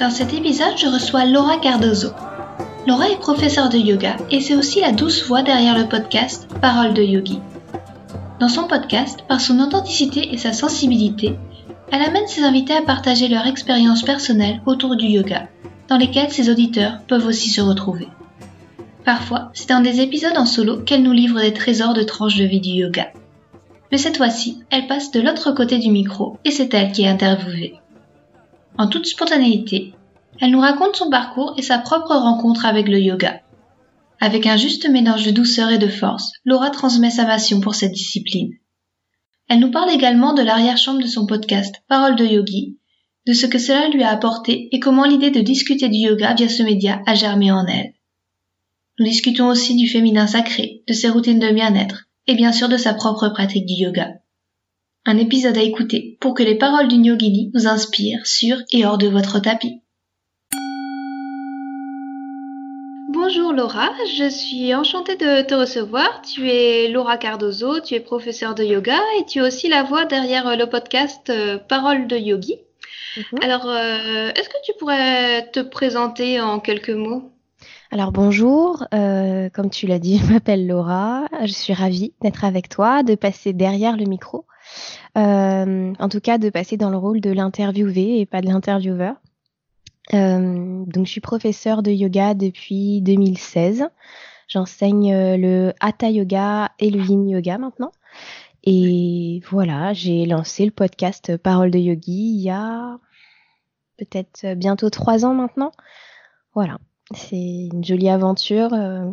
Dans cet épisode, je reçois Laura Cardozo. Laura est professeure de yoga et c'est aussi la douce voix derrière le podcast Parole de Yogi. Dans son podcast, par son authenticité et sa sensibilité, elle amène ses invités à partager leur expérience personnelle autour du yoga, dans lesquelles ses auditeurs peuvent aussi se retrouver. Parfois, c'est dans des épisodes en solo qu'elle nous livre des trésors de tranches de vie du yoga. Mais cette fois-ci, elle passe de l'autre côté du micro et c'est elle qui est interviewée. En toute spontanéité, elle nous raconte son parcours et sa propre rencontre avec le yoga. Avec un juste mélange de douceur et de force, Laura transmet sa passion pour cette discipline. Elle nous parle également de l'arrière-chambre de son podcast Parole de Yogi, de ce que cela lui a apporté et comment l'idée de discuter du yoga via ce média a germé en elle. Nous discutons aussi du féminin sacré, de ses routines de bien-être et bien sûr de sa propre pratique du yoga un épisode à écouter pour que les paroles d'une yogini nous inspirent sur et hors de votre tapis. Bonjour Laura, je suis enchantée de te recevoir. Tu es Laura Cardozo, tu es professeure de yoga et tu es aussi la voix derrière le podcast euh, Paroles de Yogi. Mhm. Alors, euh, est-ce que tu pourrais te présenter en quelques mots? Alors bonjour, euh, comme tu l'as dit, je m'appelle Laura, je suis ravie d'être avec toi, de passer derrière le micro euh, en tout cas, de passer dans le rôle de l'interviewé et pas de l'intervieweur. Euh, donc, je suis professeure de yoga depuis 2016. J'enseigne euh, le Hatha Yoga et le Yin Yoga maintenant. Et voilà, j'ai lancé le podcast Parole de Yogi il y a peut-être bientôt trois ans maintenant. Voilà, c'est une jolie aventure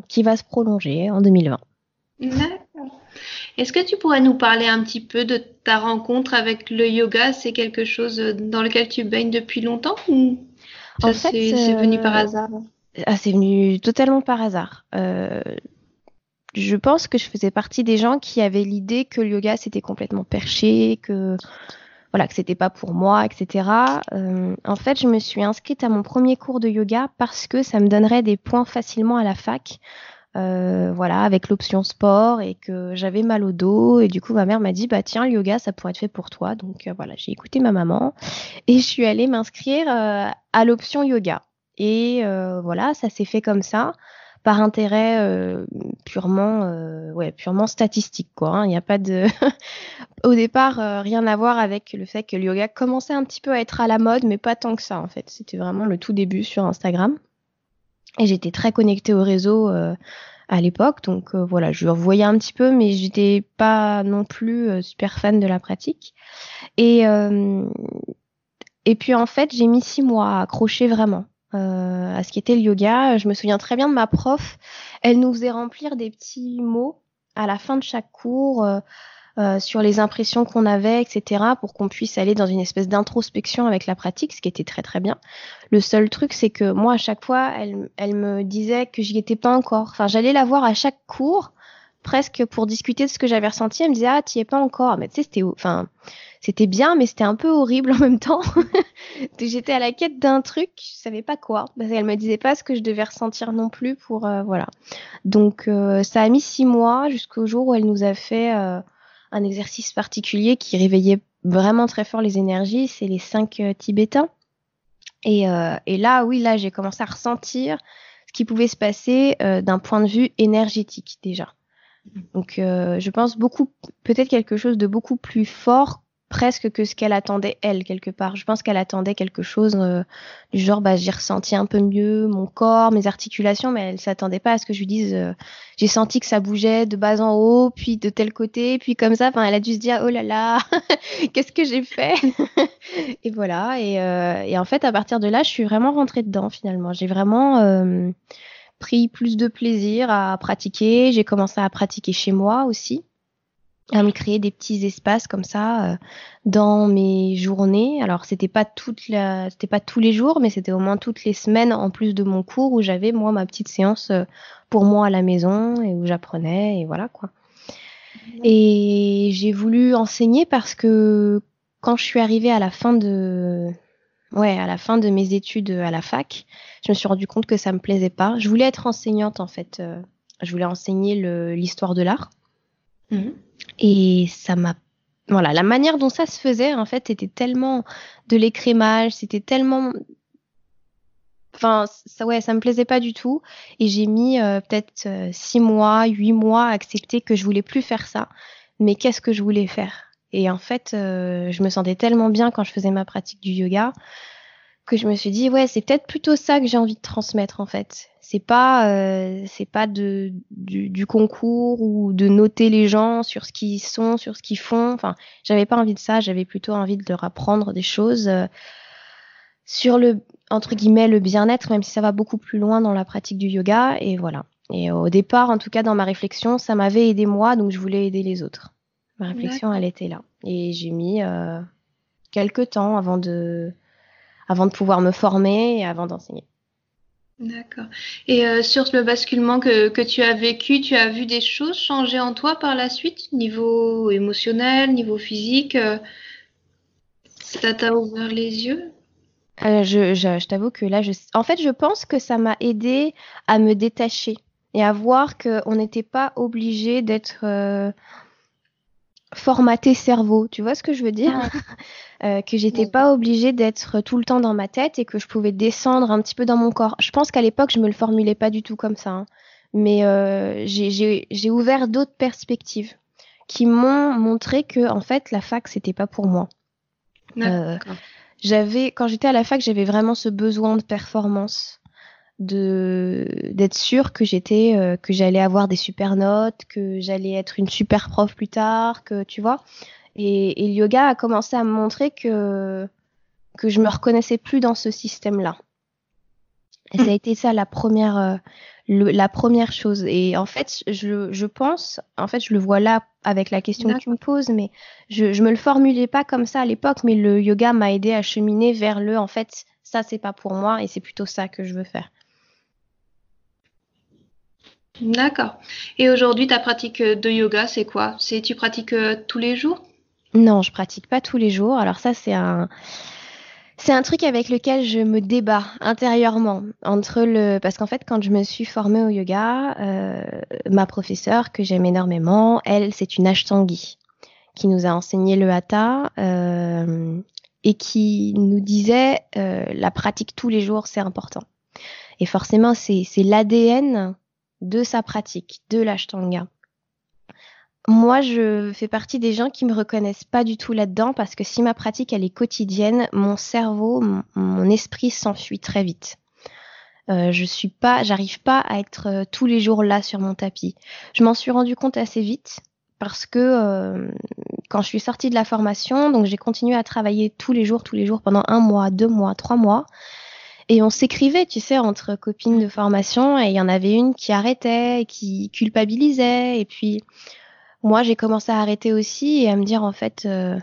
qui va se prolonger en 2020. Est-ce que tu pourrais nous parler un petit peu de ta rencontre avec le yoga? C'est quelque chose dans lequel tu baignes depuis longtemps ou en fait, c'est venu par euh, hasard? ah, C'est venu totalement par hasard. Euh, je pense que je faisais partie des gens qui avaient l'idée que le yoga c'était complètement perché, que voilà, que c'était pas pour moi, etc. Euh, en fait, je me suis inscrite à mon premier cours de yoga parce que ça me donnerait des points facilement à la fac. Euh, voilà, avec l'option sport et que j'avais mal au dos. Et du coup ma mère m'a dit bah tiens le yoga ça pourrait être fait pour toi. Donc euh, voilà j'ai écouté ma maman et je suis allée m'inscrire euh, à l'option yoga. Et voilà ça s'est fait comme ça par intérêt purement ouais purement statistique quoi hein. il n'y a pas de au départ rien à voir avec le fait que le yoga commençait un petit peu à être à la mode mais pas tant que ça en fait. C'était vraiment le tout début sur Instagram et j'étais très connectée au réseau euh, à l'époque, donc euh, voilà, je voyais un petit peu, mais j'étais pas non plus euh, super fan de la pratique. Et et puis en fait, j'ai mis six mois à accrocher vraiment à ce qu'était le yoga. Je me souviens très bien de ma prof. Elle nous faisait remplir des petits mots à la fin de chaque cours. Euh, sur les impressions qu'on avait, etc., pour qu'on puisse aller dans une espèce d'introspection avec la pratique, ce qui était très très bien. Le seul truc, c'est que moi, à chaque fois, elle, elle me disait que j'y étais pas encore. Enfin, j'allais la voir à chaque cours, presque pour discuter de ce que j'avais ressenti. Elle me disait, ah, tu es pas encore. Mais tu sais, c'était, enfin, c'était bien, mais c'était un peu horrible en même temps. J'étais à la quête d'un truc, je savais pas quoi, parce qu'elle me disait pas ce que je devais ressentir non plus pour, euh, voilà. Donc, euh, ça a mis six mois jusqu'au jour où elle nous a fait un exercice particulier qui réveillait vraiment très fort les énergies, c'est les cinq euh, tibétains. Euh, et, là, oui, là, j'ai commencé à ressentir ce qui pouvait se passer euh, d'un point de vue énergétique déjà. Donc, je pense beaucoup, peut-être quelque chose de beaucoup plus fort presque que ce qu'elle attendait elle quelque part. Je pense qu'elle attendait quelque chose euh, du genre bah j'ai ressenti un peu mieux mon corps, mes articulations, mais elle s'attendait pas à ce que je lui dise euh, j'ai senti que ça bougeait de bas en haut, puis de tel côté, puis comme ça. Enfin, elle a dû se dire oh là là, qu'est-ce que j'ai fait? Et voilà. Et, euh, et, en fait, à partir de là, je suis vraiment rentrée dedans finalement. J'ai vraiment pris plus de plaisir à pratiquer. J'ai commencé à pratiquer chez moi aussi. À me créer des petits espaces comme ça euh, dans mes journées. Alors c'était pas toute la, c'était pas tous les jours, mais c'était au moins toutes les semaines en plus de mon cours où j'avais moi ma petite séance euh, pour moi à la maison et où j'apprenais et voilà quoi. Et j'ai voulu enseigner parce que quand je suis arrivée à la fin de ouais, à la fin de mes études à la fac, je me suis rendu compte que ça me plaisait pas. Je voulais être enseignante en fait. Euh, je voulais enseigner l'histoire de l'art. Mhm. Et ça m'a voilà, la manière dont ça se faisait, en fait, c'était tellement de l'écrémage, c'était tellement enfin ça ouais ça me plaisait pas du tout. Et j'ai mis euh, peut-être euh, six mois huit mois à accepter que je voulais plus faire ça. Mais qu'est-ce que je voulais faire? Et en fait euh, je me sentais tellement bien quand je faisais ma pratique du yoga que je me suis dit ouais c'est peut-être plutôt ça que j'ai envie de transmettre en fait. C'est pas euh, c'est pas de du, concours ou de noter les gens sur ce qu'ils sont sur ce qu'ils font. Enfin j'avais pas envie de ça. J'avais plutôt envie de leur apprendre des choses euh, sur le entre guillemets le bien-être même si ça va beaucoup plus loin dans la pratique du yoga. Et voilà. Et au départ en tout cas dans ma réflexion ça m'avait aidé moi donc je voulais aider les autres. Ma réflexion elle était là. Et j'ai mis euh, quelques temps avant de avant de pouvoir me former et avant d'enseigner. D'accord. Et euh, sur le basculement que, que, tu as vécu, tu as vu des choses changer en toi par la suite, niveau émotionnel, niveau physique euh, Ça t'a ouvert les yeux? Euh, Je, je, je t'avoue que là, je, en fait, je pense que ça m'a aidé à me détacher et à voir qu'on n'était pas obligé d'être formaté cerveau. Tu vois ce que je veux dire? Euh, Que j'étais pas obligée d'être tout le temps dans ma tête et que je pouvais descendre un petit peu dans mon corps. Je pense qu'à l'époque, je me le formulais pas du tout comme ça. Hein. Mais euh, j'ai ouvert d'autres perspectives qui m'ont montré que en fait la fac c'était pas pour moi. Euh, j'avais quand j'étais à la fac j'avais vraiment ce besoin de performance de d'être sûre que j'étais euh, que j'allais avoir des super notes, que j'allais être une super prof plus tard, que tu vois. Et, et, le yoga a commencé à me montrer que que je me reconnaissais plus dans ce système-là. Ça a été ça la première euh, la première chose. Et en fait, je, je pense, en fait, je le vois là avec la question que tu me poses, mais je, je me le formulais pas comme ça à l'époque, mais le yoga m'a aidé à cheminer vers le, en fait, ça c'est pas pour moi et c'est plutôt ça que je veux faire. D'accord. Et aujourd'hui, ta pratique de yoga, c'est quoi? C'est tu pratiques euh, tous les jours? Non, je pratique pas tous les jours. Alors ça, c'est un c'est un truc avec lequel je me débat intérieurement entre le parce qu'en fait quand je me suis formée au yoga, euh, ma professeure que j'aime énormément, elle c'est une ashtangi qui nous a enseigné le hatha euh, et qui nous disait la pratique tous les jours c'est important. Et forcément c'est l'ADN de sa pratique, de l'ashtanga. Moi, je fais partie des gens qui me reconnaissent pas du tout là-dedans parce que si ma pratique elle est quotidienne, mon cerveau, mon, esprit s'enfuit très vite. Euh, je suis pas, j'arrive pas à être euh, tous les jours là sur mon tapis. Je m'en suis rendu compte assez vite parce que euh, quand je suis sortie de la formation, donc j'ai continué à travailler tous les jours, tous les jours pendant un mois, deux mois, trois mois. Et on s'écrivait, tu sais, entre copines de formation, et il y en avait une qui arrêtait, qui culpabilisait, et puis moi j'ai commencé à arrêter aussi et à me dire en fait, euh,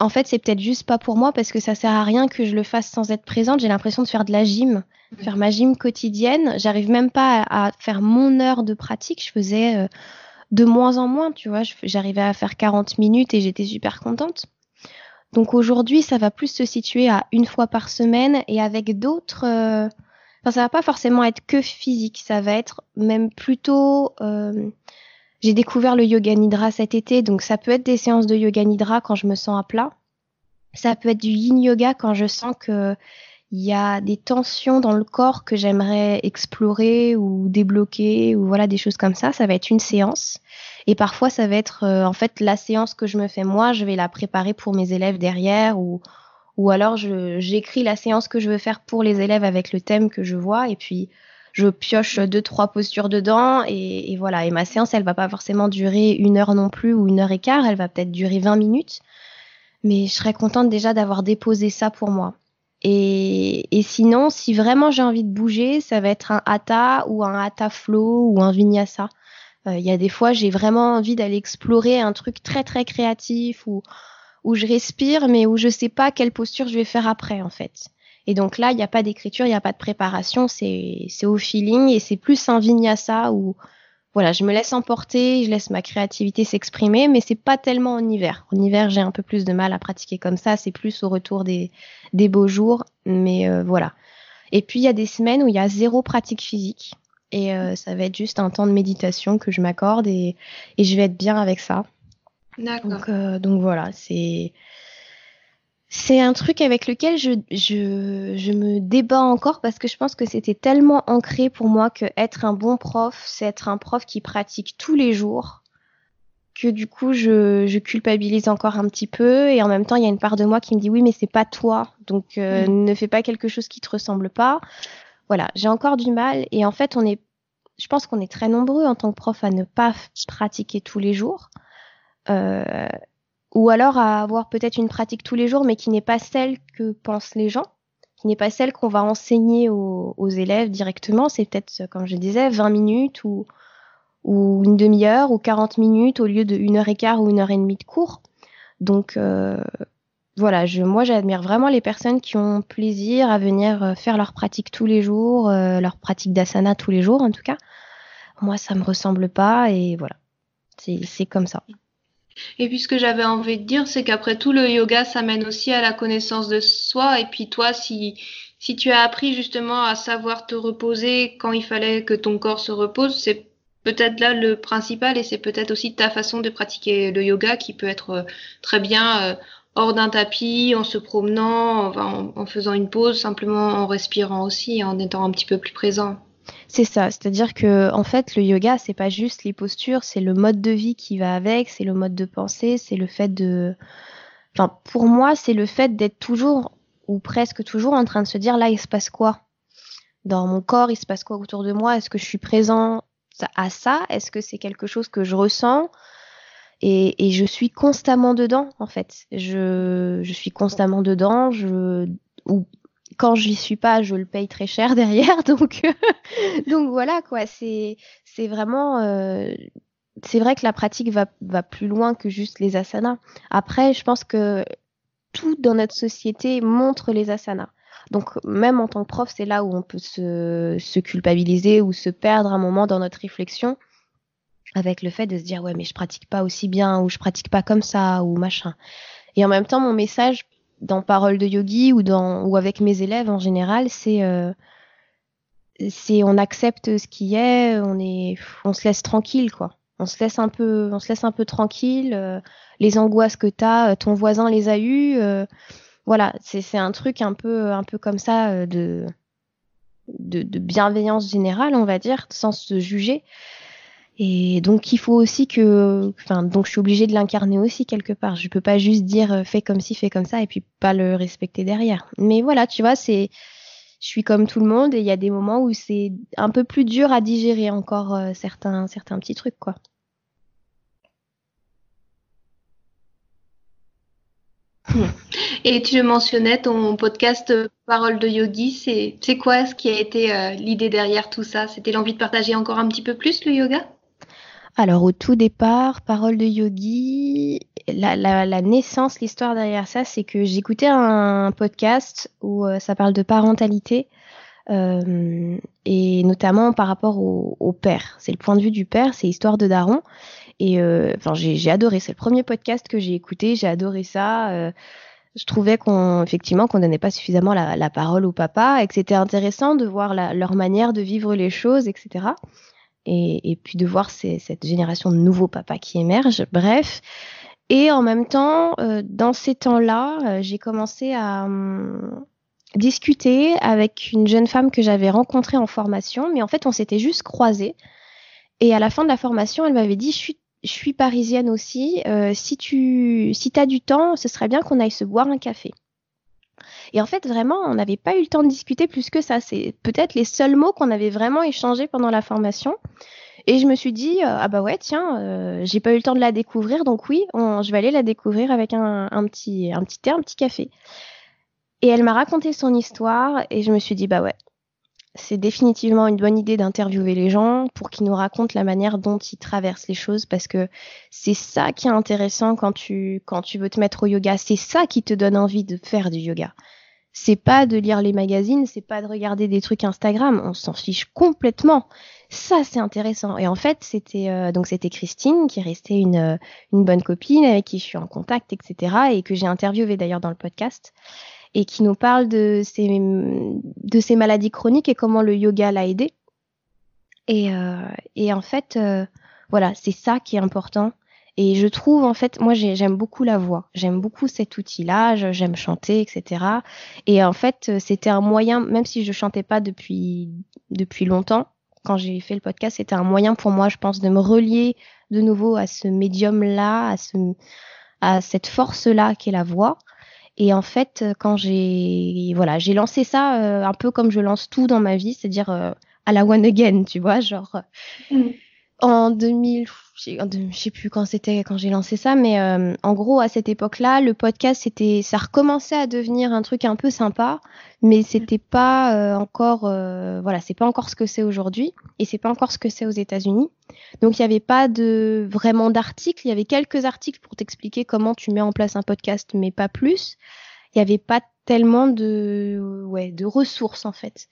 en fait c'est peut-être juste pas pour moi parce que ça sert à rien que je le fasse sans être présente. J'ai l'impression de faire de la gym, faire ma gym quotidienne. J'arrive même pas à, faire mon heure de pratique. Je faisais euh, de moins en moins, tu vois. J'arrivais à faire 40 minutes et j'étais super contente. Donc aujourd'hui, ça va plus se situer à une fois par semaine et avec d'autres. Euh, enfin, ça va pas forcément être que physique, ça va être même plutôt. Euh... J'ai découvert le yoga nidra cet été, donc ça peut être des séances de yoga nidra quand je me sens à plat. Ça peut être du yin yoga quand je sens que il y a des tensions dans le corps que j'aimerais explorer ou débloquer ou voilà des choses comme ça. Ça va être une séance. Et parfois, ça va être euh, en fait la séance que je me fais moi, je vais la préparer pour mes élèves derrière ou ou alors j'écris la séance que je veux faire pour les élèves avec le thème que je vois et puis je pioche deux trois postures dedans et, et voilà. Et ma séance, elle va pas forcément durer une heure non plus ou une heure et quart, elle va peut-être durer 20 minutes. Mais je serais contente déjà d'avoir déposé ça pour moi. Et, et, sinon, si vraiment j'ai envie de bouger, ça va être un hatha ou un hatha flow ou un vinyasa Il y a des fois, j'ai vraiment envie d'aller explorer un truc très très créatif ou où je respire, mais où je sais pas quelle posture je vais faire après, en fait. Et donc là, il n'y a pas d'écriture, il n'y a pas de préparation, c'est au feeling et c'est plus un vinyasa où voilà, je me laisse emporter, je laisse ma créativité s'exprimer, mais c'est pas tellement en hiver. En hiver, j'ai un peu plus de mal à pratiquer comme ça, c'est plus au retour des, des beaux jours, mais euh, voilà. Et puis il y a des semaines où il y a zéro pratique physique et euh, ça va être juste un temps de méditation que je m'accorde et, et je vais être bien avec ça. D'accord. Donc, euh, donc voilà, c'est c'est un truc avec lequel je, je, je, me débat encore parce que je pense que c'était tellement ancré pour moi que être un bon prof, c'est être un prof qui pratique tous les jours, que du coup je, je, culpabilise encore un petit peu et en même temps il y a une part de moi qui me dit oui mais c'est pas toi, donc euh, mm. ne fais pas quelque chose qui te ressemble pas. Voilà, j'ai encore du mal et en fait on est, je pense qu'on est très nombreux en tant que prof à ne pas pratiquer tous les jours. Euh, ou alors à avoir peut-être une pratique tous les jours, mais qui n'est pas celle que pensent les gens, qui n'est pas celle qu'on va enseigner aux, élèves directement. C'est peut-être, comme je disais, 20 minutes ou, ou une demi-heure ou 40 minutes au lieu de une heure et quart ou une heure et demie de cours. Donc euh, voilà, je, moi j'admire vraiment les personnes qui ont plaisir à venir euh, faire leur pratique tous les jours, euh, leur pratique d'asana tous les jours en tout cas. Moi ça me ressemble pas et voilà, c'est comme ça. Et puis ce que j'avais envie de dire, c'est qu'après tout, le yoga, ça mène aussi à la connaissance de soi. Et puis toi, si, si tu as appris justement à savoir te reposer quand il fallait que ton corps se repose, c'est peut-être là le principal et c'est peut-être aussi ta façon de pratiquer le yoga qui peut être euh, très bien euh, hors d'un tapis, en se promenant, en, en faisant une pause, simplement en respirant aussi, en étant un petit peu plus présent. C'est ça, c'est-à-dire que en fait le yoga c'est pas juste les postures, c'est le mode de vie qui va avec, c'est le mode de pensée, c'est le fait de enfin pour moi, c'est le fait d'être toujours ou presque toujours en train de se dire là il se passe quoi? Dans mon corps, il se passe quoi autour de moi, est-ce que je suis présent à ça, est-ce que c'est quelque chose que je ressens? Et, je suis constamment dedans en fait. Je, je suis constamment dedans, je ou quand j'y suis pas, je le paye très cher derrière. Donc, donc voilà quoi. C'est c'est vraiment euh, c'est vrai que la pratique va va plus loin que juste les asanas. Après, je pense que tout dans notre société montre les asanas. Donc même en tant que prof, c'est là où on peut se, se culpabiliser ou se perdre un moment dans notre réflexion avec le fait de se dire ouais mais je pratique pas aussi bien ou je pratique pas comme ça ou machin. Et en même temps, mon message dans Parole de Yogi ou dans ou avec mes élèves en général, c'est euh, on accepte ce qui est, on est on se laisse tranquille quoi. On se laisse un peu on se laisse un peu tranquille. Euh, les angoisses que tu as, euh, ton voisin les a eues. voilà, c'est un truc un peu un peu comme ça de, de de bienveillance générale, on va dire, sans se juger. Et donc il faut aussi que, enfin donc je suis obligée de l'incarner aussi quelque part. Je peux pas juste dire euh, fais comme ci, fais comme ça et puis pas le respecter derrière. Mais voilà, tu vois, c'est, je suis comme tout le monde et il y a des moments où c'est un peu plus dur à digérer encore euh, certains certains petits trucs quoi. Et tu mentionnais, ton podcast euh, Parole de Yogi, c'est quoi ce qui a été l'idée derrière tout ça? C'était l'envie de partager encore un petit peu plus le yoga? Alors au tout départ, Parole de Yogi, la, naissance, l'histoire derrière ça, c'est que j'écoutais un podcast où euh, ça parle de parentalité euh, et notamment par rapport au, père. C'est le point de vue du père, c'est histoire de Daron. Et euh, j'ai adoré. C'est le premier podcast que j'ai écouté. J'ai adoré ça. je trouvais qu'on effectivement qu'on donnait pas suffisamment la, parole au papa et que c'était intéressant de voir leur manière de vivre les choses, etc et, et puis de voir ces, cette génération de nouveaux papas qui émergent. Bref. Et en même temps, euh, dans ces temps-là, euh, j'ai commencé à hum, discuter avec une jeune femme que j'avais rencontrée en formation, mais en fait, on s'était juste croisés. Et à la fin de la formation, elle m'avait dit, je suis, je suis parisienne aussi, euh, si tu si as du temps, ce serait bien qu'on aille se boire un café. Et en fait, vraiment, on n'avait pas eu le temps de discuter plus que ça. C'est peut-être les seuls mots qu'on avait vraiment échangés pendant la formation. Et je me suis dit, euh, ah bah ouais, tiens, euh, j'ai pas eu le temps de la découvrir, donc oui, je vais aller la découvrir avec un, un, petit, un petit thé, un petit café. Et elle m'a raconté son histoire et je me suis dit, bah ouais, c'est définitivement une bonne idée d'interviewer les gens pour qu'ils nous racontent la manière dont ils traversent les choses parce que c'est ça qui est intéressant quand tu quand tu veux te mettre au yoga, c'est ça qui te donne envie de faire du yoga. C'est pas de lire les magazines, c'est pas de regarder des trucs Instagram, on s'en fiche complètement. Ça c'est intéressant et en fait c'était euh, donc c'était Christine qui est restée une euh, une bonne copine avec qui je suis en contact etc et que j'ai interviewé d'ailleurs dans le podcast et qui nous parle de ces, de ces maladies chroniques et comment le yoga l'a aidé. Et, euh, et, en fait, euh, voilà, c'est ça qui est important. Et je trouve, en fait, moi, j'aime beaucoup la voix. J'aime beaucoup cet outil-là. J'aime chanter, etc. Et en fait, c'était un moyen, même si je chantais pas depuis, depuis longtemps, quand j'ai fait le podcast, c'était un moyen pour moi, je pense, de me relier de nouveau à ce médium-là, à, ce, à cette force-là qui est la voix. Et en fait, euh, quand j'ai voilà, j'ai lancé ça euh, un peu comme je lance tout dans ma vie, c'est-à-dire euh, à la one again, tu vois, genre mmh. En 2000, je sais plus quand c'était quand j'ai lancé ça, mais en gros à cette époque-là, le podcast c'était, ça recommençait à devenir un truc un peu sympa, mais c'était pas encore, voilà, c'est pas encore ce que c'est aujourd'hui, et c'est pas encore ce que c'est aux États-Unis. Donc il n'y avait pas de vraiment d'articles, il y avait quelques articles pour t'expliquer comment tu mets en place un podcast, mais pas plus. Il n'y avait pas tellement de ouais, de ressources en fait.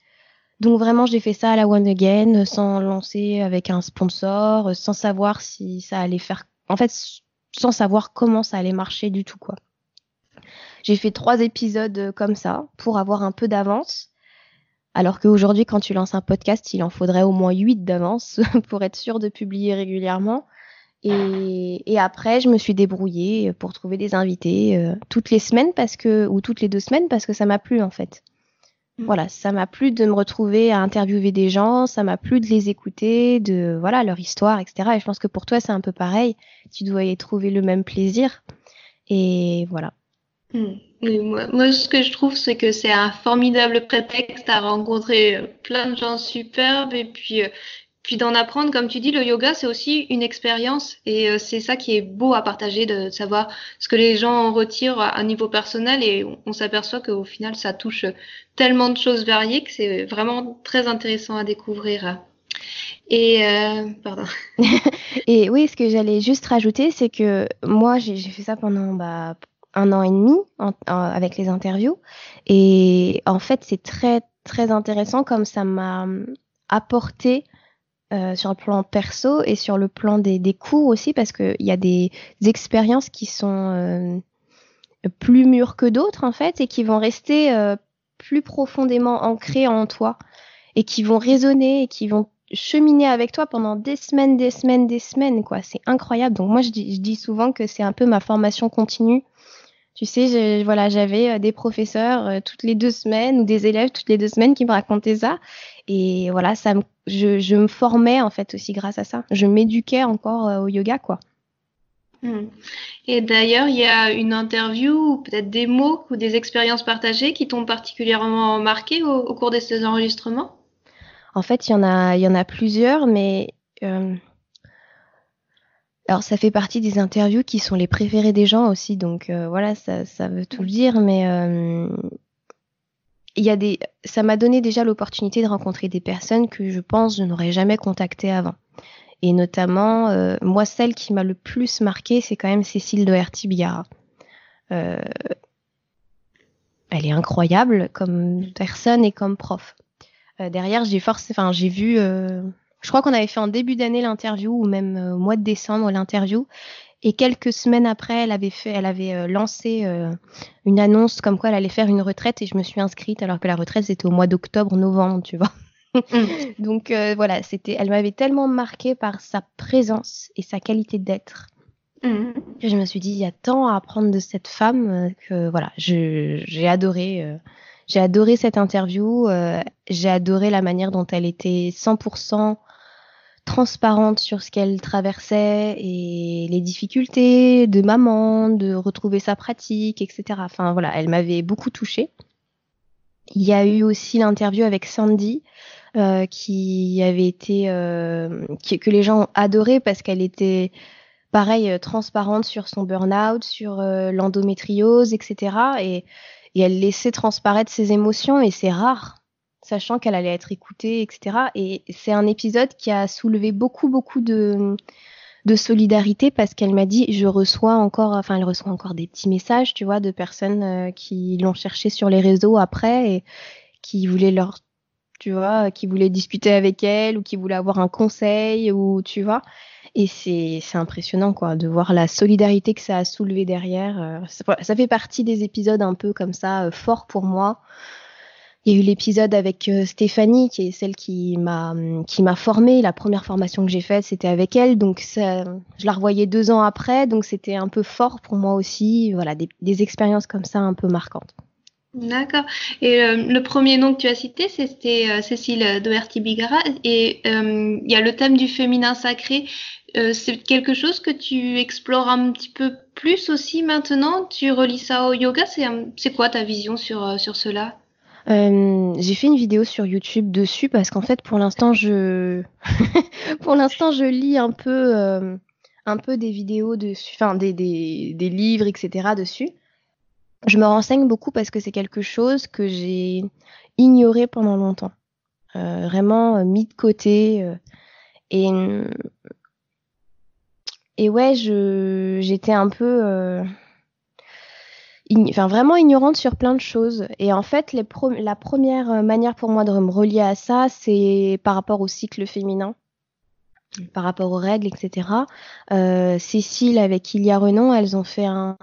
Donc vraiment j'ai fait ça à la One Again sans lancer avec un sponsor, sans savoir si ça allait faire en fait sans savoir comment ça allait marcher du tout quoi. J'ai fait trois épisodes comme ça pour avoir un peu d'avance alors qu'aujourd'hui, quand tu lances un podcast, il en faudrait au moins 8 d'avance pour être sûr de publier régulièrement. Et, après, je me suis débrouillée pour trouver des invités euh, toutes les semaines parce que, ou toutes les deux semaines parce que ça m'a plu en fait. Mm. Voilà, ça m'a plu de me retrouver à interviewer des gens, ça m'a plu de les écouter, de voilà leur histoire, etc. Et je pense que pour toi, c'est un peu pareil. Tu dois y trouver le même plaisir. Et voilà. Mm moi, ce que je trouve, c'est que c'est un formidable prétexte à rencontrer euh, plein de gens superbes et puis, euh, puis d'en apprendre. Comme tu dis, le yoga, c'est aussi une expérience et euh, c'est ça qui est beau à partager, de savoir ce que les gens en retirent à, niveau personnel et on, s'aperçoit qu'au final, ça touche tellement de choses variées que c'est vraiment très intéressant à découvrir. Et pardon. et oui, ce que j'allais juste rajouter, c'est que moi, j'ai fait ça pendant bah, un an et demi avec les interviews. Et en fait, c'est très, très intéressant comme ça m'a apporté euh, sur le plan perso et sur le plan des, des cours aussi, parce qu'il y a des, expériences qui sont euh, plus mûres que d'autres, en fait, et qui vont rester euh, plus profondément ancrées en toi, et qui vont résonner, et qui vont cheminer avec toi pendant des semaines, des semaines, des semaines, quoi. C'est incroyable. Donc moi, je dis, je dis souvent que c'est un peu ma formation continue tu sais, voilà, j'avais euh, des professeurs euh, toutes les deux semaines ou des élèves toutes les deux semaines qui me racontaient ça. Et voilà, ça me, je, me formais en fait aussi grâce à ça. Je m'éduquais encore euh, au yoga, quoi. Hmm. Et d'ailleurs, il y a une interview ou peut-être des mots ou des expériences partagées qui t'ont particulièrement marqué au, cours de ces enregistrements? En fait, il y en a, il y en a plusieurs, mais alors ça fait partie des interviews qui sont les préférées des gens aussi, donc euh, voilà, ça, ça, veut tout dire, mais euh, il y a des, ça m'a donné déjà l'opportunité de rencontrer des personnes que je pense je n'aurais jamais contactées avant. Et notamment, euh, moi, celle qui m'a le plus marqué, c'est quand même Cécile Doherty Biara. elle est incroyable comme personne et comme prof. derrière, j'ai enfin, j'ai vu je crois qu'on avait fait en début d'année l'interview ou même euh, au mois de décembre l'interview. Et quelques semaines après, elle avait fait, elle avait euh, lancé euh, une annonce comme quoi elle allait faire une retraite et je me suis inscrite alors que la retraite c'était au mois d'octobre, novembre, tu vois. Mm. Donc voilà, c'était, elle m'avait tellement marquée par sa présence et sa qualité d'être mm. que je me suis dit il y a tant à apprendre de cette femme que voilà, j'ai adoré. j'ai adoré cette interview, j'ai adoré la manière dont elle était 100% transparente sur ce qu'elle traversait et les difficultés de maman, de retrouver sa pratique, etc. Enfin voilà, elle m'avait beaucoup touchée. Il y a eu aussi l'interview avec Sandy euh, qui avait été euh, que les gens ont adoré parce qu'elle était pareil euh, transparente sur son burn-out, sur l'endométriose, etc. Et, et elle laissait transparaître ses émotions et c'est rare sachant qu'elle allait être écoutée, etc. Et c'est un épisode qui a soulevé beaucoup, beaucoup de, de solidarité parce qu'elle m'a dit, je reçois encore, enfin, elle reçoit encore des petits messages, tu vois, de personnes euh, qui l'ont cherché sur les réseaux après et qui voulaient leur, tu vois, qui voulaient discuter avec elle ou qui voulaient avoir un conseil ou, tu vois. Et c'est impressionnant, quoi, de voir la solidarité que ça a soulevé derrière. Euh, ça, ça, fait partie des épisodes un peu comme ça, euh, forts pour moi. Il y a eu l'épisode avec euh, Stéphanie, qui est celle qui m'a formée. La première formation que j'ai faite, c'était avec elle, donc je la revoyais deux ans après, donc c'était un peu fort pour moi aussi. Voilà, des, expériences comme ça un peu marquantes. D'accord. Et euh, le premier nom que tu as cité, c'était euh, Cécile Doherty-Bigara. Et il y a le thème du féminin sacré. c'est quelque chose que tu explores un petit peu plus aussi maintenant? Tu relis ça au yoga? C'est quoi ta vision sur cela? Euh, j'ai fait une vidéo sur YouTube dessus parce qu'en fait, pour l'instant, je, pour l'instant, je lis un peu, euh, un peu des vidéos dessus, enfin des, des, des, livres, etc. dessus. Je me renseigne beaucoup parce que c'est quelque chose que j'ai ignoré pendant longtemps, euh, vraiment mis de côté. Et et ouais, je, j'étais un peu vraiment ignorante sur plein de choses. Et en fait, la première euh, manière pour moi de me relier à ça, c'est par rapport au cycle féminin, par rapport aux règles, etc. Euh, Cécile avec Ilia Renon, elles ont fait un,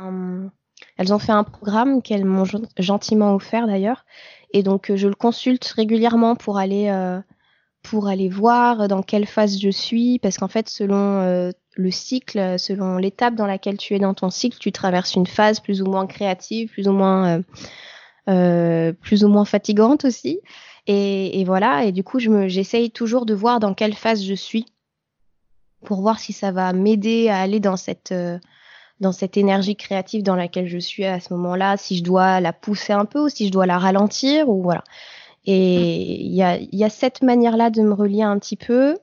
elles ont fait un programme qu'elles m'ont gentiment offert d'ailleurs. Et donc, je le consulte régulièrement pour aller euh, pour aller voir dans quelle phase je suis, parce qu'en fait, selon euh, le cycle, selon l'étape dans laquelle tu es dans ton cycle, tu traverses une phase plus ou moins créative, plus ou moins, euh, euh, plus ou moins fatigante aussi. Et, voilà, et du coup, j'essaye toujours de voir dans quelle phase je suis pour voir si ça va m'aider à aller dans cette, dans cette énergie créative dans laquelle je suis à ce moment-là, si je dois la pousser un peu ou si je dois la ralentir ou voilà. Et il y a, y a cette manière-là de me relier un petit peu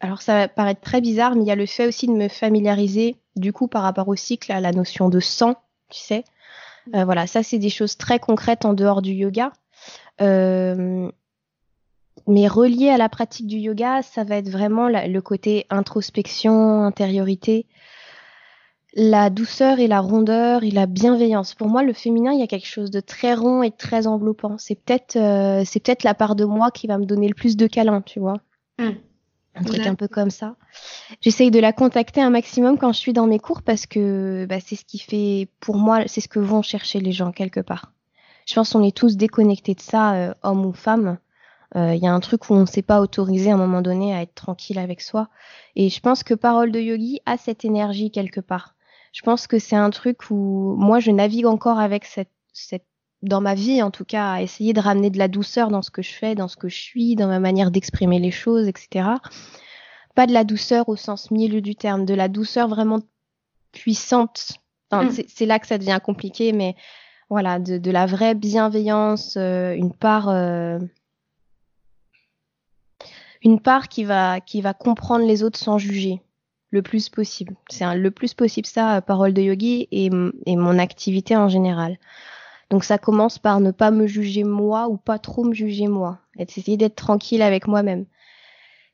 alors ça va paraître très bizarre, mais il y a le fait aussi de me familiariser, du coup, par rapport au cycle, à la notion de sang, tu sais. Euh, voilà, ça c'est des choses très concrètes en dehors du yoga. Euh, mais relié à la pratique du yoga, ça va être vraiment le côté introspection, intériorité, la douceur et la rondeur et la bienveillance. Pour moi, le féminin, il y a quelque chose de très rond et très enveloppant. C'est peut-être, euh, c'est peut-être la part de moi qui va me donner le plus de câlins, tu vois. Mmh un truc un peu comme ça. J'essaye de la contacter un maximum quand je suis dans mes cours parce que bah, c'est ce qui fait, pour moi, c'est ce que vont chercher les gens quelque part. Je pense qu'on est tous déconnectés de ça, euh, hommes ou femmes. Euh, il y a un truc où on ne s'est pas autorisé à un moment donné à être tranquille avec soi. Et je pense que Parole de Yogi a cette énergie quelque part. Je pense que c'est un truc où moi je navigue encore avec cette, cette dans ma vie en tout cas, à essayer de ramener de la douceur dans ce que je fais, dans ce que je suis, dans ma manière d'exprimer les choses, etc. Pas de la douceur au sens milieu du terme, de la douceur vraiment puissante. Enfin, mm. C'est là que ça devient compliqué, mais voilà, de, de la vraie bienveillance, euh, une part, euh, une part qui va, qui va comprendre les autres sans juger le plus possible. C'est le plus possible ça, parole de yogi et, et mon activité en général. Donc ça commence par ne pas me juger moi ou pas trop me juger moi, et essayer d'être tranquille avec moi-même.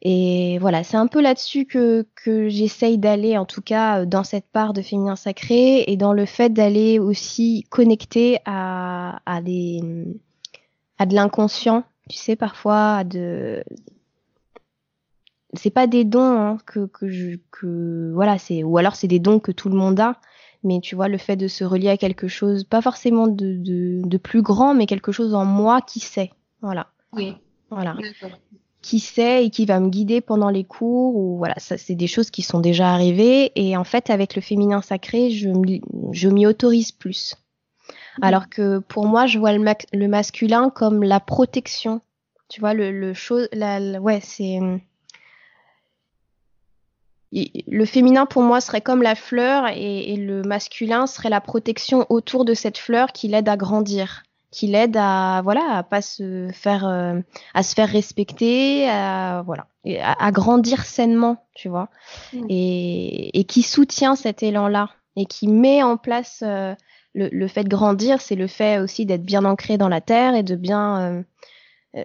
Et voilà, c'est un peu là-dessus que, que j'essaye d'aller, en tout cas dans cette part de féminin sacré, et dans le fait d'aller aussi connecter à, à, des, à de l'inconscient, tu sais, parfois, à de... C'est pas des dons hein, que, que, je, que voilà, c'est ou alors c'est des dons que tout le monde a, mais tu vois, le fait de se relier à quelque chose, pas forcément de, de, de plus grand, mais quelque chose en moi qui sait. Voilà. Oui. Voilà. Qui sait et qui va me guider pendant les cours ou voilà, ça c'est des choses qui sont déjà arrivées et en fait avec le féminin sacré, je je m'y autorise plus. Alors que pour moi, je vois le, le, masculin comme la protection. Tu vois le le chose la ouais, c'est le féminin pour moi serait comme la fleur et, le masculin serait la protection autour de cette fleur qui l'aide à grandir, qui l'aide à voilà à pas se faire euh, à se faire respecter, à voilà à, grandir sainement, tu vois, et, qui soutient cet élan là et qui met en place euh, le, fait de grandir, c'est le fait aussi d'être bien ancré dans la terre et de bien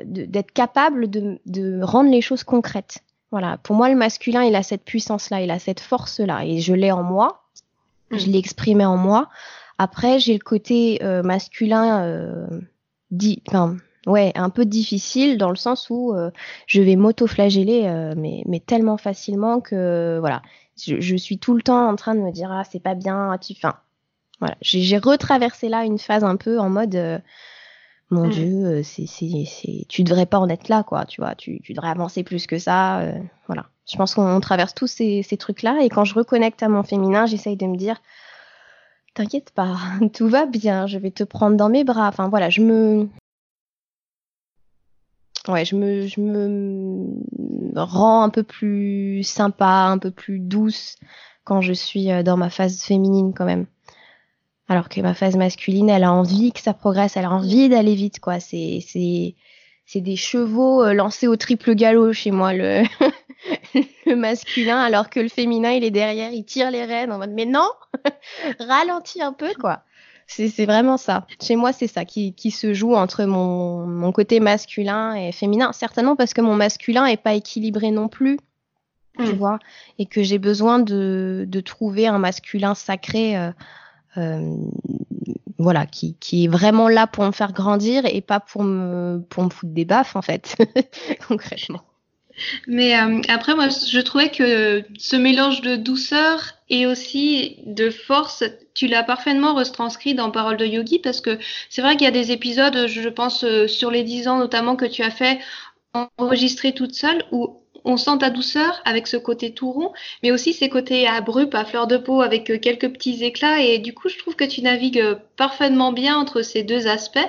d'être capable de, de rendre les choses concrètes. Voilà, pour moi, le masculin, il a cette puissance-là, il a cette force-là, et je l'ai en moi, je mm. l'ai exprimé en moi. Après, j'ai le côté euh, masculin, euh, dit, enfin, ouais, un peu difficile dans le sens où euh, je vais m'auto-flageller, euh, mais, mais tellement facilement que, voilà, je, je, suis tout le temps en train de me dire, ah, c'est pas bien, tu, enfin, voilà, j'ai retraversé là une phase un peu en mode mon mm. Dieu, euh, c'est, c'est, c'est, tu devrais pas en être là, quoi. Tu vois, tu, tu devrais avancer plus que ça. Euh, voilà. Je pense qu'on traverse tous ces, ces trucs-là. Et quand je reconnecte à mon féminin, j'essaye de me dire, t'inquiète pas, tout va bien. Je vais te prendre dans mes bras. Enfin voilà, je me, ouais, je me, je me rends un peu plus sympa, un peu plus douce quand je suis euh, dans ma phase féminine quand même. Alors que ma phase masculine, elle a envie que ça progresse, elle a envie d'aller vite, quoi. C'est, c'est, c'est des chevaux euh, lancés au triple galop chez moi, le, le masculin, alors que le féminin, il est derrière, il tire les rênes en mode, mais non, ralentis un peu, quoi. C'est, c'est vraiment ça. Chez moi, c'est ça qui, qui se joue entre mon, mon côté masculin et féminin. Certainement parce que mon masculin est pas équilibré non plus tu hmm. vois, et que j'ai besoin de, de trouver un masculin sacré euh, voilà, qui, qui, est vraiment là pour me faire grandir et pas pour me, pour me foutre des baffes, en fait, concrètement. Mais euh, après, moi, je trouvais que ce mélange de douceur et aussi de force, tu l'as parfaitement retranscrit dans Parole de Yogi parce que c'est vrai qu'il y a des épisodes, je pense, euh, sur les 10 ans notamment que tu as fait enregistrer toute seule où on sent ta douceur avec ce côté tout rond, mais aussi ces côtés abrupts, à fleur de peau, avec euh, quelques petits éclats. Et du coup, je trouve que tu navigues euh, parfaitement bien entre ces deux aspects.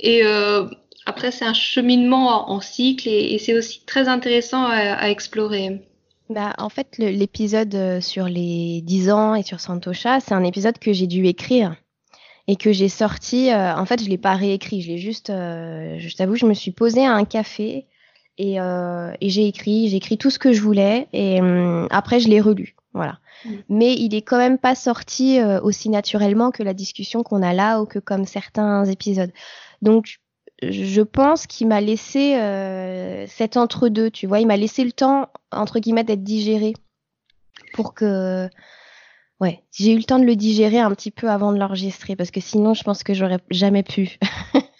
Et euh, après, c'est un cheminement en, cycle et, c'est aussi très intéressant à, explorer. Bah, en fait, l'épisode sur les 10 ans et sur Santosha, c'est un épisode que j'ai dû écrire et que j'ai sorti. en fait, je l'ai pas réécrit, je l'ai juste. je t'avoue, je me suis posée à un café et, euh, et j'ai écrit, j'ai écrit tout ce que je voulais et hum, après je l'ai relu. Voilà. Mm. Mais il est quand même pas sorti euh, aussi naturellement que la discussion qu'on a là ou que comme certains épisodes. Donc je pense qu'il m'a laissé euh, cet entre-deux, tu vois, il m'a laissé le temps entre guillemets d'être digéré pour que ouais, j'ai eu le temps de le digérer un petit peu avant de l'enregistrer parce que sinon je pense que j'aurais jamais pu.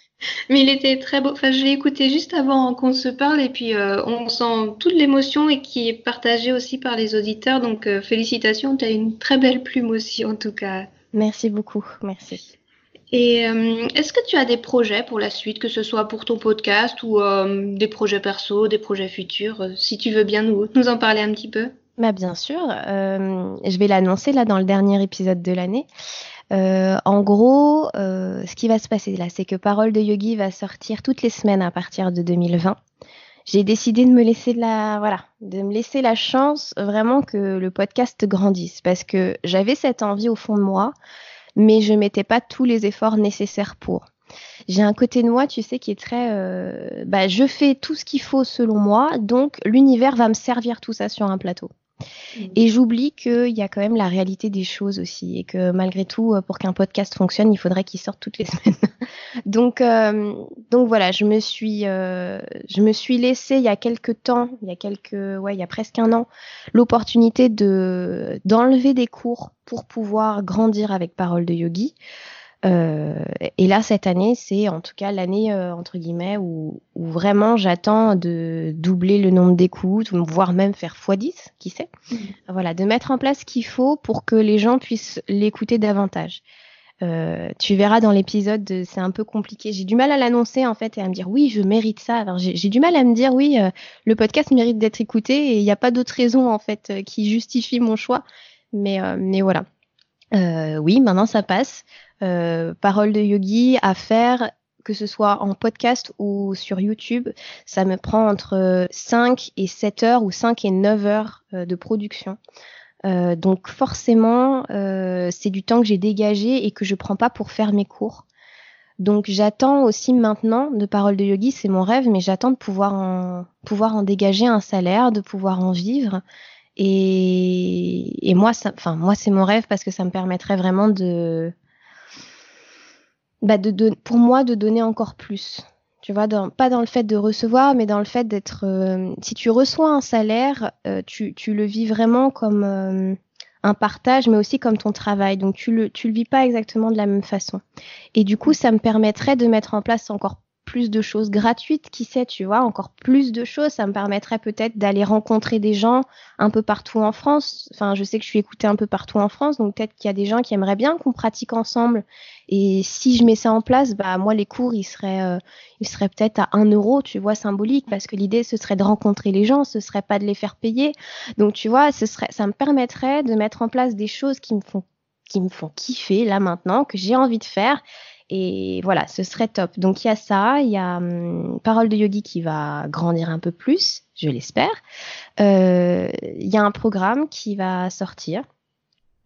Mais il était très beau. Enfin, je l'ai écouté juste avant qu'on se parle et puis euh, on sent toute l'émotion et qui est partagée aussi par les auditeurs. Donc euh, félicitations, tu as une très belle plume aussi en tout cas. Merci beaucoup, merci. Et euh, est-ce que tu as des projets pour la suite, que ce soit pour ton podcast ou des projets perso, des projets futurs Si tu veux bien nous, nous en parler un petit peu? Bah bien sûr, je vais l'annoncer là dans le dernier épisode de l'année. Euh, en gros, euh, ce qui va se passer là, c'est que Parole de Yogi va sortir toutes les semaines à partir de 2020. J'ai décidé de me laisser la, voilà, de me laisser la chance vraiment que le podcast grandisse parce que j'avais cette envie au fond de moi, mais je mettais pas tous les efforts nécessaires pour. J'ai un côté de moi, tu sais, qui est très, euh, bah, je fais tout ce qu'il faut selon moi, donc l'univers va me servir tout ça sur un plateau. Mm. Et j'oublie qu'il y a quand même la réalité des choses aussi et que malgré tout, euh, pour qu'un podcast fonctionne, il faudrait qu'il sorte toutes les semaines. donc, euh, donc voilà, je me suis, euh, laissé il y a quelques temps, il y a quelques, ouais, il y a presque un an, l'opportunité de d'enlever des cours pour pouvoir grandir avec Parole de Yogi. Euh, et là, cette année, c'est en tout cas l'année euh, entre guillemets où, où vraiment j'attends de doubler le nombre d'écoutes, voire même faire x10, qui sait. Mmh. Voilà, de mettre en place ce qu'il faut pour que les gens puissent l'écouter davantage. Euh, tu verras dans l'épisode, c'est un peu compliqué. J'ai du mal à l'annoncer en fait et à me dire oui, je mérite ça. J'ai du mal à me dire oui, euh, le podcast mérite d'être écouté et il n'y a pas d'autre raison en fait euh, qui justifie mon choix. Mais mais voilà. oui, maintenant ça passe. Euh, parole de yogi à faire que ce soit en podcast ou sur YouTube, ça me prend entre 5 et 7 heures ou 5 et 9 heures euh, de production. Euh, donc forcément, c'est du temps que j'ai dégagé et que je prends pas pour faire mes cours. Donc j'attends aussi maintenant de Parole de Yogi, c'est mon rêve, mais j'attends de pouvoir en, pouvoir en dégager un salaire, de pouvoir en vivre. Et, et moi, enfin moi c'est mon rêve parce que ça me permettrait vraiment de, bah pour moi de donner encore plus. Tu vois, pas dans le fait de recevoir, mais dans le fait d'être. Euh, si tu reçois un salaire, euh, tu, tu, le vis vraiment comme euh, un partage, mais aussi comme ton travail. Donc tu le, tu le vis pas exactement de la même façon. Et du coup, ça me permettrait de mettre en place encore plus de choses gratuites, qui sait, tu vois, encore plus de choses. Ça me permettrait peut-être d'aller rencontrer des gens un peu partout en France. Enfin, je sais que je suis écoutée un peu partout en France, donc peut-être qu'il y a des gens qui aimeraient bien qu'on pratique ensemble. Et si je mets ça en place, bah moi les cours ils seraient, euh, ils seraient peut-être à 1 euro, tu vois, symbolique, parce que l'idée ce serait de rencontrer les gens, ce serait pas de les faire payer. Donc tu vois, serait, ça me permettrait de mettre en place des choses qui me font, qui me font kiffer là maintenant, que j'ai envie de faire et voilà, ce serait top. Donc il y a ça, il y a hum, Parole de Yogi qui va grandir un peu plus, je l'espère. Euh, il y a un programme qui va sortir.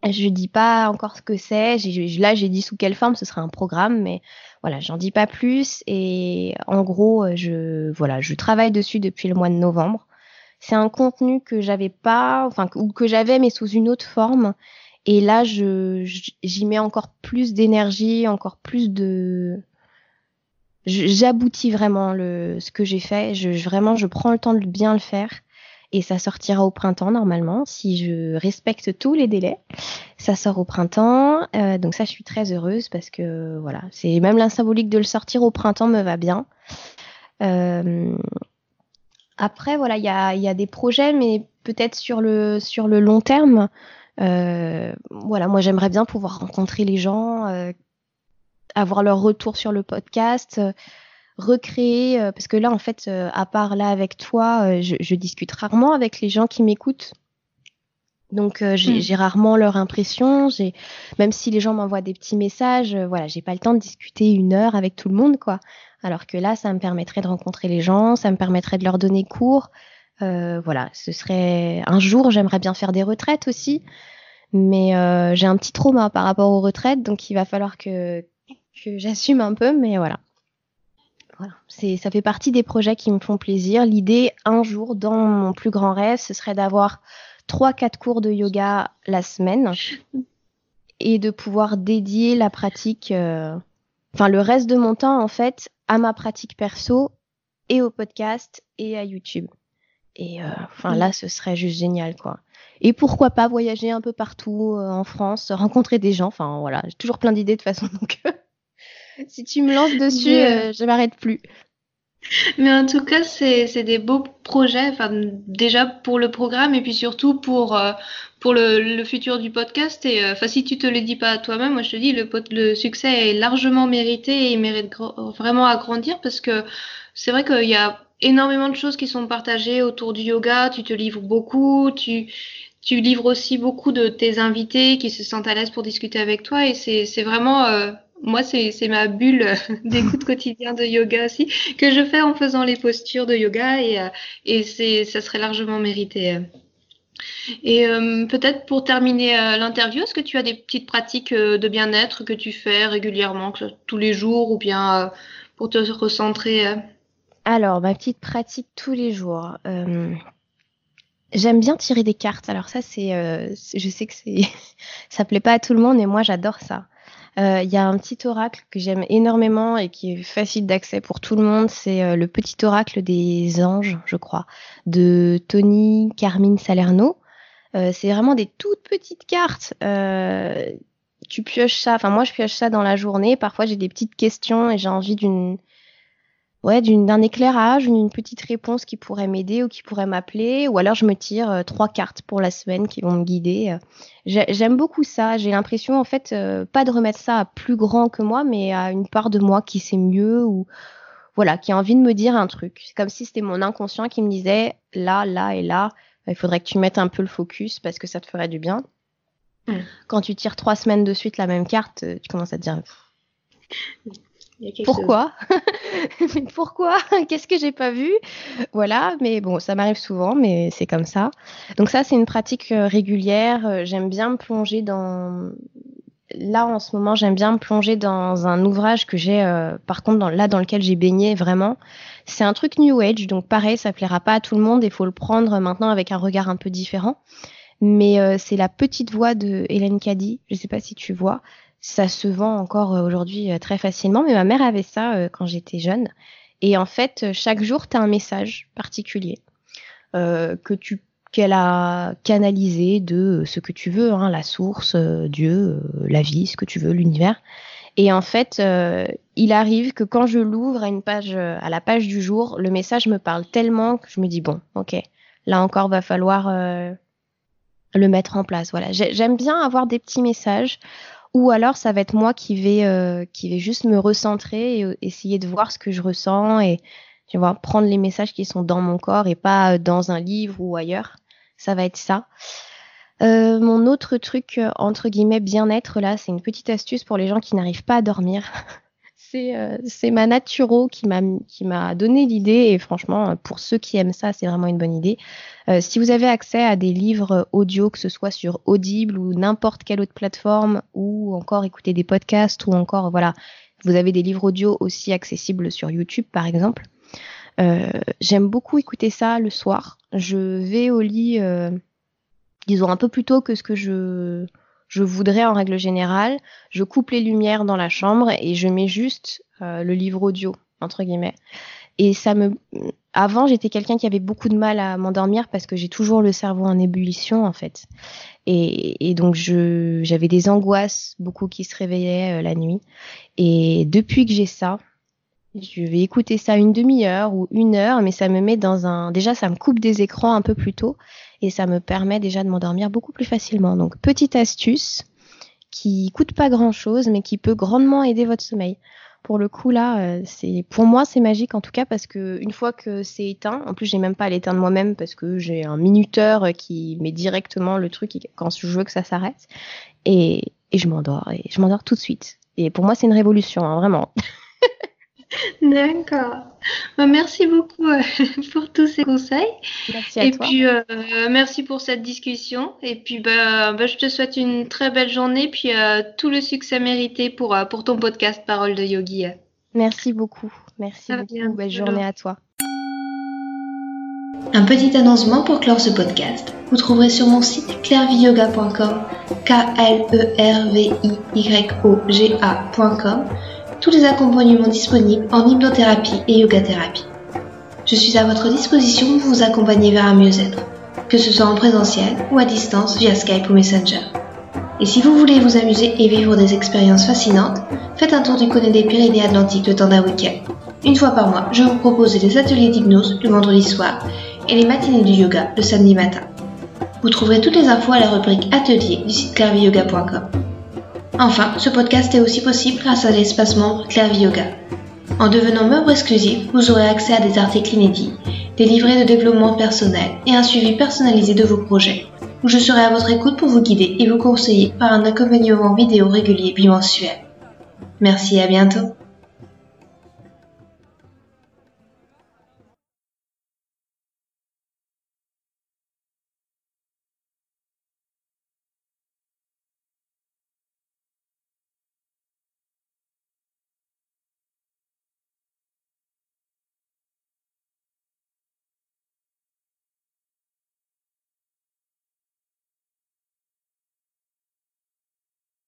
Je dis pas encore ce que c'est. Là, j'ai dit sous quelle forme ce sera un programme, mais voilà, j'en dis pas plus. Et en gros, je voilà, je travaille dessus depuis le mois de novembre. C'est un contenu que j'avais pas, enfin ou que j'avais mais sous une autre forme et là, je, j'y mets encore plus d'énergie, encore plus de. J'aboutis vraiment le, ce que j'ai fait. Je, vraiment, je prends le temps de bien le faire. Et ça sortira au printemps normalement, si je respecte tous les délais. Ça sort au printemps, euh, donc ça je suis très heureuse parce que voilà, c'est même la symbolique de le sortir au printemps me va bien. Euh, après voilà, il y a, y a des projets, mais peut-être sur le sur le long terme. Euh, voilà, moi j'aimerais bien pouvoir rencontrer les gens, euh, avoir leur retour sur le podcast, euh, recréer, parce que là en fait, à part là avec toi, je, discute rarement avec les gens qui m'écoutent. Donc hmm. j'ai rarement leur impression. J'ai même si les gens m'envoient des petits messages, voilà, j'ai pas le temps de discuter une heure avec tout le monde, quoi. Alors que là, ça me permettrait de rencontrer les gens, ça me permettrait de leur donner cours, euh, voilà, ce serait un jour, j'aimerais bien faire des retraites aussi, mais euh, j'ai un petit trauma par rapport aux retraites, donc il va falloir que, que j'assume un peu, mais voilà. Voilà, c'est ça fait partie des projets qui me font plaisir. L'idée, un jour, dans mon plus grand rêve, ce serait d'avoir trois, quatre cours de yoga la semaine et de pouvoir dédier la pratique, euh, enfin le reste de mon temps en fait, à ma pratique perso et au podcast et à YouTube. Et euh, enfin là, ce serait juste génial, quoi. Et pourquoi pas voyager un peu partout euh, en France, rencontrer des gens. Enfin voilà, j'ai toujours plein d'idées de toute façon. Donc si tu me lances dessus, euh, je m'arrête plus. Mais en tout cas, c'est des beaux projets. Enfin, déjà pour le programme et puis surtout pour pour le, le, futur du podcast. Et enfin, si tu te le dis pas à toi-même, moi je te dis le le succès est largement mérité et il mérite vraiment à grandir parce que c'est vrai qu'il y a énormément de choses qui sont partagées autour du yoga. Tu te livres beaucoup, tu, tu livres aussi beaucoup de tes invités qui se sentent à l'aise pour discuter avec toi. Et c'est vraiment, euh, moi, c'est ma bulle d'écoute quotidien de yoga aussi, que je fais en faisant les postures de yoga. Et, euh, et ça serait largement mérité. Et euh, peut-être pour terminer l'interview, est-ce que tu as des petites pratiques de bien-être que tu fais régulièrement, que tous les jours, ou bien pour te recentrer alors, ma petite pratique tous les jours. Euh, j'aime bien tirer des cartes. Alors ça, c'est, euh, je sais que c'est, ça plaît pas à tout le monde, mais moi j'adore ça. Euh, il y a un petit oracle que j'aime énormément et qui est facile d'accès pour tout le monde. C'est le petit oracle des anges, je crois, de Tony Carmine Salerno. c'est vraiment des toutes petites cartes. tu pioches ça. Enfin, moi, je pioche ça dans la journée. Parfois, j'ai des petites questions et j'ai envie d'une ouais, d'un éclairage, une petite réponse qui pourrait m'aider ou qui pourrait m'appeler, ou alors je me tire euh, trois cartes pour la semaine qui vont me guider. Euh. J'aime beaucoup ça. J'ai l'impression, en fait, euh, pas de remettre ça à plus grand que moi, mais à une part de moi qui sait mieux ou voilà, qui a envie de me dire un truc. C'est comme si c'était mon inconscient qui me disait là, là et là, il faudrait que tu mettes un peu le focus parce que ça te ferait du bien. Mmh. Quand tu tires trois semaines de suite la même carte, tu commences à te dire pourquoi? Pourquoi? Qu'est-ce que j'ai pas vu? Voilà, mais bon, ça m'arrive souvent, mais c'est comme ça. Donc ça, c'est une pratique euh, régulière. Euh, j'aime bien me plonger dans. Là, en ce moment, j'aime bien me plonger dans un ouvrage que j'ai, euh, par contre, dans, là, dans lequel j'ai baigné vraiment. C'est un truc New Age, donc pareil, ça plaira pas à tout le monde. Il faut le prendre maintenant avec un regard un peu différent. Mais c'est la petite voix de Hélène Caddy. Je sais pas si tu vois ça se vend encore euh, aujourd'hui euh, très facilement, mais ma mère avait ça euh, quand j'étais jeune. Et en fait, chaque jour, tu as un message particulier que tu qu'elle a canalisé de ce que tu veux, hein, la source, Dieu, la vie, ce que tu veux, l'univers. Et en fait, il arrive que quand je l'ouvre à une page, à la page du jour, le message me parle tellement que je me dis bon, ok, là encore va falloir le mettre en place. Voilà, j'aime bien avoir des petits messages ou alors ça va être moi qui vais euh, qui vais juste me recentrer et euh, essayer de voir ce que je ressens et tu vois prendre les messages qui sont dans mon corps et pas euh, dans un livre ou ailleurs. Ça va être ça. Mon autre truc entre guillemets bien-être là c'est une petite astuce pour les gens qui n'arrivent pas à dormir c'est ma naturo qui m'a donné l'idée et franchement pour ceux qui aiment ça c'est vraiment une bonne idée euh, si vous avez accès à des livres audio, que ce soit sur Audible ou n'importe quelle autre plateforme, ou encore écouter des podcasts, ou encore, voilà, vous avez des livres audio aussi accessibles sur YouTube, par exemple. Euh, J'aime beaucoup écouter ça le soir. Je vais au lit, euh, disons, un peu plus tôt que ce que je, je voudrais en règle générale. Je coupe les lumières dans la chambre et je mets juste euh, le livre audio, entre guillemets. Et ça me, avant, j'étais quelqu'un qui avait beaucoup de mal à m'endormir parce que j'ai toujours le cerveau en ébullition, en fait. Et, donc, j'avais des angoisses, beaucoup qui se réveillaient euh, la nuit. Et depuis que j'ai ça, je vais écouter ça une demi-heure ou une heure, mais ça me met dans un. Déjà, ça me coupe des écrans un peu plus tôt et ça me permet déjà de m'endormir beaucoup plus facilement. Donc, petite astuce qui coûte pas grand chose, mais qui peut grandement aider votre sommeil pour le coup là, euh, c'est pour moi c'est magique en tout cas parce que une fois que c'est éteint, en plus j'ai même pas à l'éteindre moi-même parce que j'ai un minuteur qui met directement le truc quand je veux que ça s'arrête et, et je m'endors et je m'endors tout de suite. Et pour moi c'est une révolution hein, vraiment. D'accord. Bah, merci beaucoup euh, pour tous ces conseils. Merci à et puis euh, merci pour cette discussion. Et puis bah, bah, je te souhaite une très belle journée puis euh, tout le succès mérité pour pour ton podcast Parole de Yogi. Merci beaucoup. Merci beaucoup. Belle journée à toi. Un petit annoncement pour clore ce podcast. Vous trouverez sur mon site clairviyoga.com, k l e r v i y o g a.com tous les accompagnements disponibles en hypnothérapie et yoga thérapie. Je suis à votre disposition pour vous accompagner vers un mieux-être, que ce soit en présentiel ou à distance via Skype ou Messenger. Et si vous voulez vous amuser et vivre des expériences fascinantes, faites un tour du côté des Pyrénées Atlantiques le temps d'un week-end. Une fois par mois, je vous propose des ateliers d'hypnose le vendredi soir et les matinées du yoga le samedi matin. Vous trouverez toutes les infos à la rubrique Atelier du site clairviyoga.com. Enfin, ce podcast est aussi possible grâce à l'espace membre Clairvy Yoga. En devenant membre exclusif, vous aurez accès à des articles inédits, des livrets de développement personnel et un suivi personnalisé de vos projets, je serai à votre écoute pour vous guider et vous conseiller par un accompagnement vidéo régulier bimensuel. Merci et à bientôt.